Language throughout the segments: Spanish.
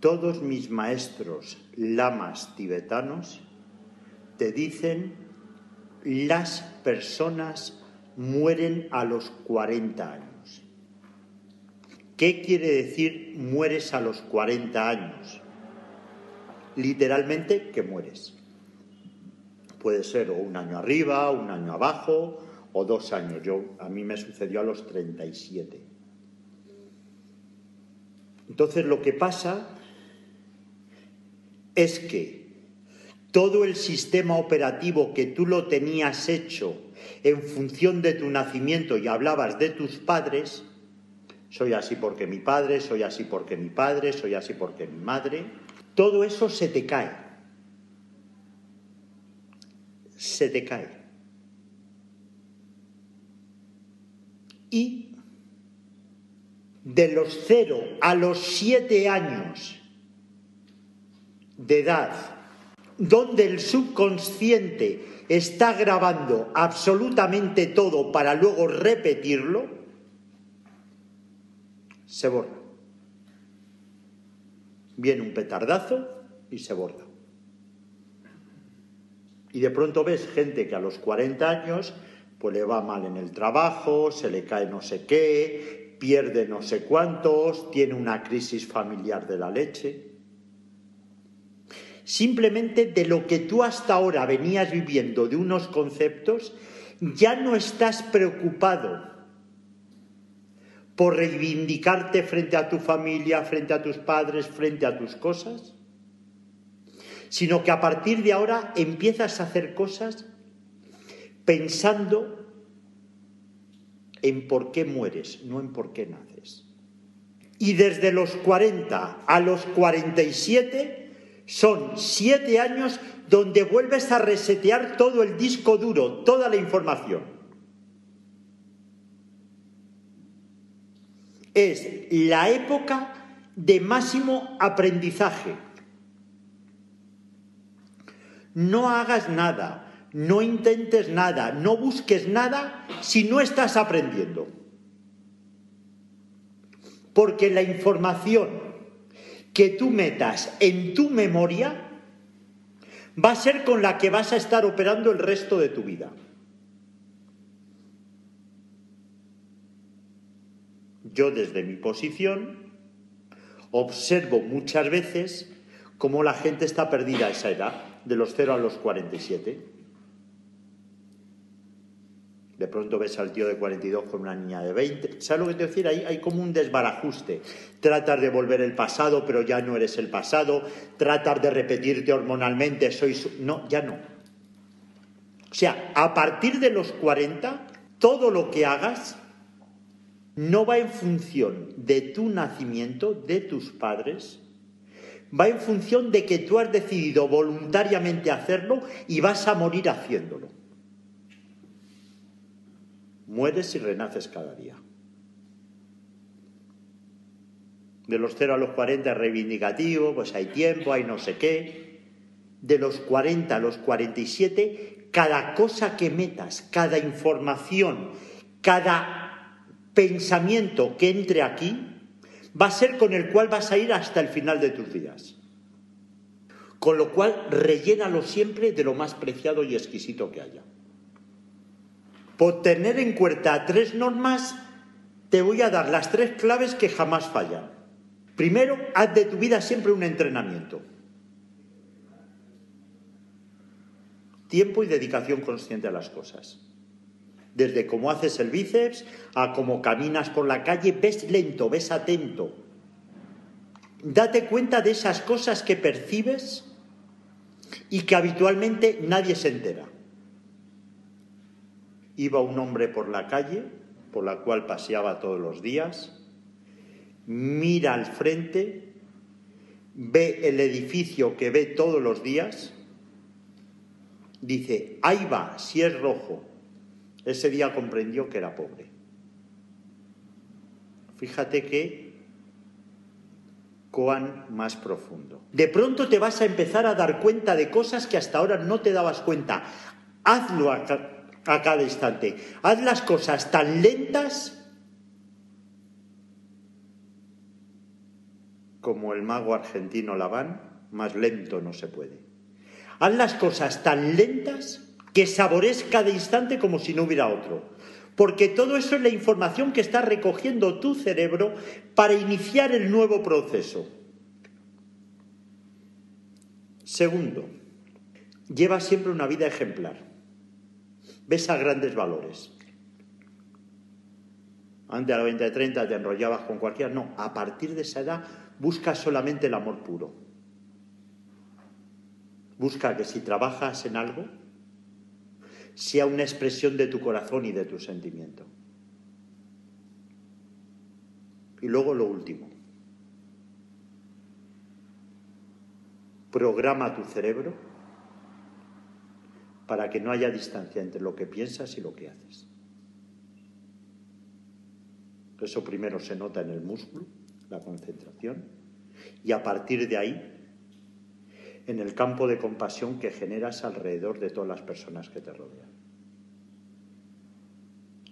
Todos mis maestros lamas tibetanos te dicen las personas mueren a los 40 años. ¿Qué quiere decir mueres a los 40 años? Literalmente que mueres. Puede ser o un año arriba, un año abajo o dos años. Yo a mí me sucedió a los 37. Entonces lo que pasa es que todo el sistema operativo que tú lo tenías hecho en función de tu nacimiento y hablabas de tus padres, soy así porque mi padre, soy así porque mi padre, soy así porque mi madre, todo eso se te cae. Se te cae. Y de los cero a los siete años de edad, donde el subconsciente está grabando absolutamente todo para luego repetirlo, se borra. Viene un petardazo y se borra. Y de pronto ves gente que a los 40 años pues le va mal en el trabajo, se le cae no sé qué, pierde no sé cuántos, tiene una crisis familiar de la leche simplemente de lo que tú hasta ahora venías viviendo, de unos conceptos, ya no estás preocupado por reivindicarte frente a tu familia, frente a tus padres, frente a tus cosas, sino que a partir de ahora empiezas a hacer cosas pensando en por qué mueres, no en por qué naces. Y desde los 40 a los 47 son siete años donde vuelves a resetear todo el disco duro, toda la información. Es la época de máximo aprendizaje. No hagas nada, no intentes nada, no busques nada si no estás aprendiendo. Porque la información que tú metas en tu memoria va a ser con la que vas a estar operando el resto de tu vida. Yo desde mi posición observo muchas veces cómo la gente está perdida a esa edad, de los 0 a los 47. De pronto ves al tío de 42 con una niña de 20. ¿Sabes lo que te decir? Hay, como un desbarajuste. Tratas de volver el pasado, pero ya no eres el pasado. Tratas de repetirte hormonalmente, sois. No, ya no. O sea, a partir de los 40, todo lo que hagas no va en función de tu nacimiento, de tus padres, va en función de que tú has decidido voluntariamente hacerlo y vas a morir haciéndolo. Mueres y renaces cada día. De los 0 a los 40 es reivindicativo, pues hay tiempo, hay no sé qué. De los 40 a los 47, cada cosa que metas, cada información, cada pensamiento que entre aquí, va a ser con el cual vas a ir hasta el final de tus días. Con lo cual, rellénalo siempre de lo más preciado y exquisito que haya. Por tener en cuenta tres normas, te voy a dar las tres claves que jamás fallan. Primero, haz de tu vida siempre un entrenamiento. Tiempo y dedicación consciente a las cosas. Desde cómo haces el bíceps a cómo caminas por la calle, ves lento, ves atento. Date cuenta de esas cosas que percibes y que habitualmente nadie se entera iba un hombre por la calle, por la cual paseaba todos los días, mira al frente, ve el edificio que ve todos los días, dice, ahí va, si es rojo. Ese día comprendió que era pobre. Fíjate que cuán más profundo. De pronto te vas a empezar a dar cuenta de cosas que hasta ahora no te dabas cuenta. Hazlo a, cada instante. Haz las cosas tan lentas como el mago argentino Laván, más lento no se puede. Haz las cosas tan lentas que sabores cada instante como si no hubiera otro. Porque todo eso es la información que está recogiendo tu cerebro para iniciar el nuevo proceso. Segundo, lleva siempre una vida ejemplar. Ves a grandes valores. Antes a los 20, 30 te enrollabas con cualquiera. No, a partir de esa edad busca solamente el amor puro. Busca que si trabajas en algo, sea una expresión de tu corazón y de tu sentimiento. Y luego lo último. Programa tu cerebro para que no haya distancia entre lo que piensas y lo que haces. Eso primero se nota en el músculo, la concentración, y a partir de ahí en el campo de compasión que generas alrededor de todas las personas que te rodean.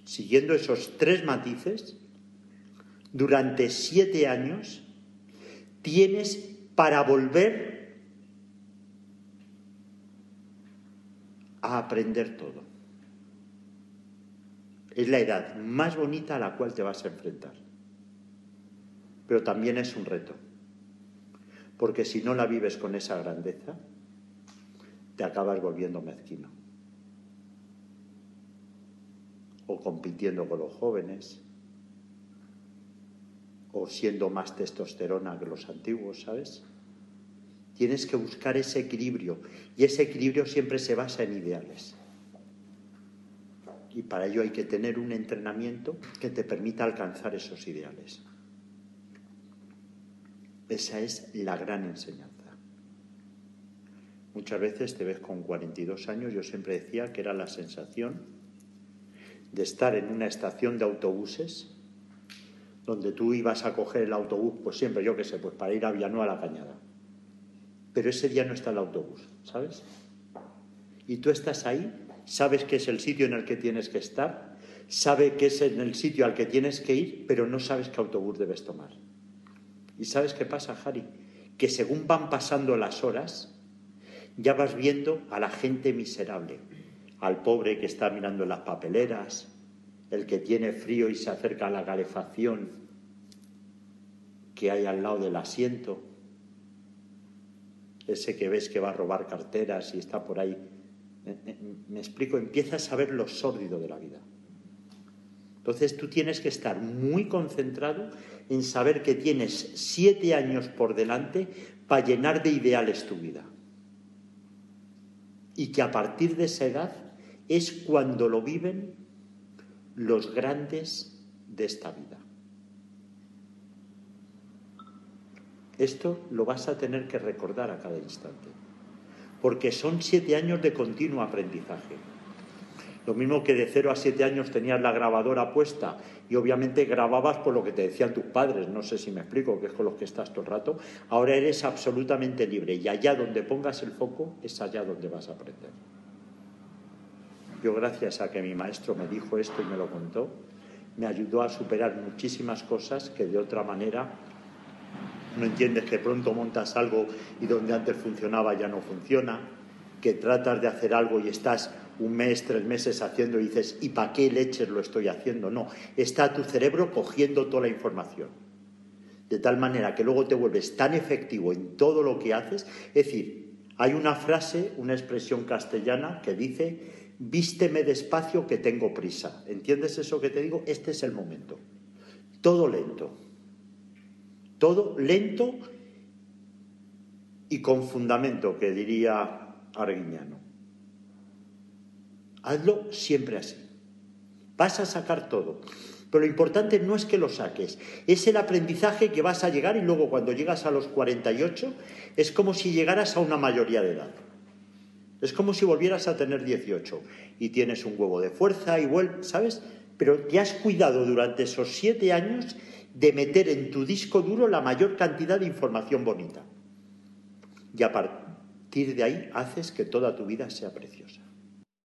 Siguiendo esos tres matices, durante siete años tienes para volver a aprender todo. Es la edad más bonita a la cual te vas a enfrentar. Pero también es un reto porque si no la vives con esa grandeza, te acabas volviendo mezquino. O compitiendo con los jóvenes, o siendo más testosterona que los antiguos, ¿sabes? Tienes que buscar ese equilibrio, y ese equilibrio siempre se basa en ideales. Y para ello hay que tener un entrenamiento que te permita alcanzar esos ideales. Esa es la gran enseñanza. Muchas veces te ves con 42 años, yo siempre decía que era la sensación de estar en una estación de autobuses donde tú ibas a coger el autobús, pues siempre, yo qué sé, pues para ir a Villanueva a la Cañada. Pero ese día no está el autobús, ¿sabes? Y tú estás ahí, sabes que es el sitio en el que tienes que estar, sabes que es en el sitio al que tienes que ir, pero no sabes qué autobús debes tomar. ¿Y sabes qué pasa, Harry? Que según van pasando las horas, ya vas viendo a la gente miserable, al pobre que está mirando las papeleras, el que tiene frío y se acerca a la calefacción que hay al lado del asiento, ese que ves que va a robar carteras y está por ahí. Me, explico, empiezas a ver lo sórdido de la vida. Entonces tú tienes que estar muy concentrado en saber que tienes siete años por delante para llenar de ideales tu vida. Y que a partir de esa edad es cuando lo viven los grandes de esta vida. Esto lo vas a tener que recordar a cada instante, porque son siete años de continuo aprendizaje. Lo mismo que de 0 a 7 años tenías la grabadora puesta y obviamente grababas por lo que te decían tus padres, no sé si me explico, que es con los que estás todo el rato. Ahora eres absolutamente libre y allá donde pongas el foco es allá donde vas a aprender. Yo gracias a que mi maestro me dijo esto y me lo contó, me ayudó a superar muchísimas cosas que de otra manera no entiendes que pronto montas algo y donde antes funcionaba ya no funciona, que tratas de hacer algo y estás un mes, tres meses haciendo y dices, ¿y para qué leches lo estoy haciendo? No, está tu cerebro cogiendo toda la información. De tal manera que luego te vuelves tan efectivo en todo lo que haces. Es decir, hay una frase, una expresión castellana que dice, vísteme despacio que tengo prisa. ¿Entiendes eso que te digo? Este es el momento. Todo lento. Todo lento y con fundamento, que diría Arguiñano. Hazlo siempre así. Vas a sacar todo. Pero lo importante no es que lo saques, es el aprendizaje que vas a llegar y luego cuando llegas a los 48 es como si llegaras a una mayoría de edad. Es como si volvieras a tener 18 y tienes un huevo de fuerza y vuelves, ¿sabes? Pero te has cuidado durante esos siete años de meter en tu disco duro la mayor cantidad de información bonita. Y a partir de ahí haces que toda tu vida sea preciosa.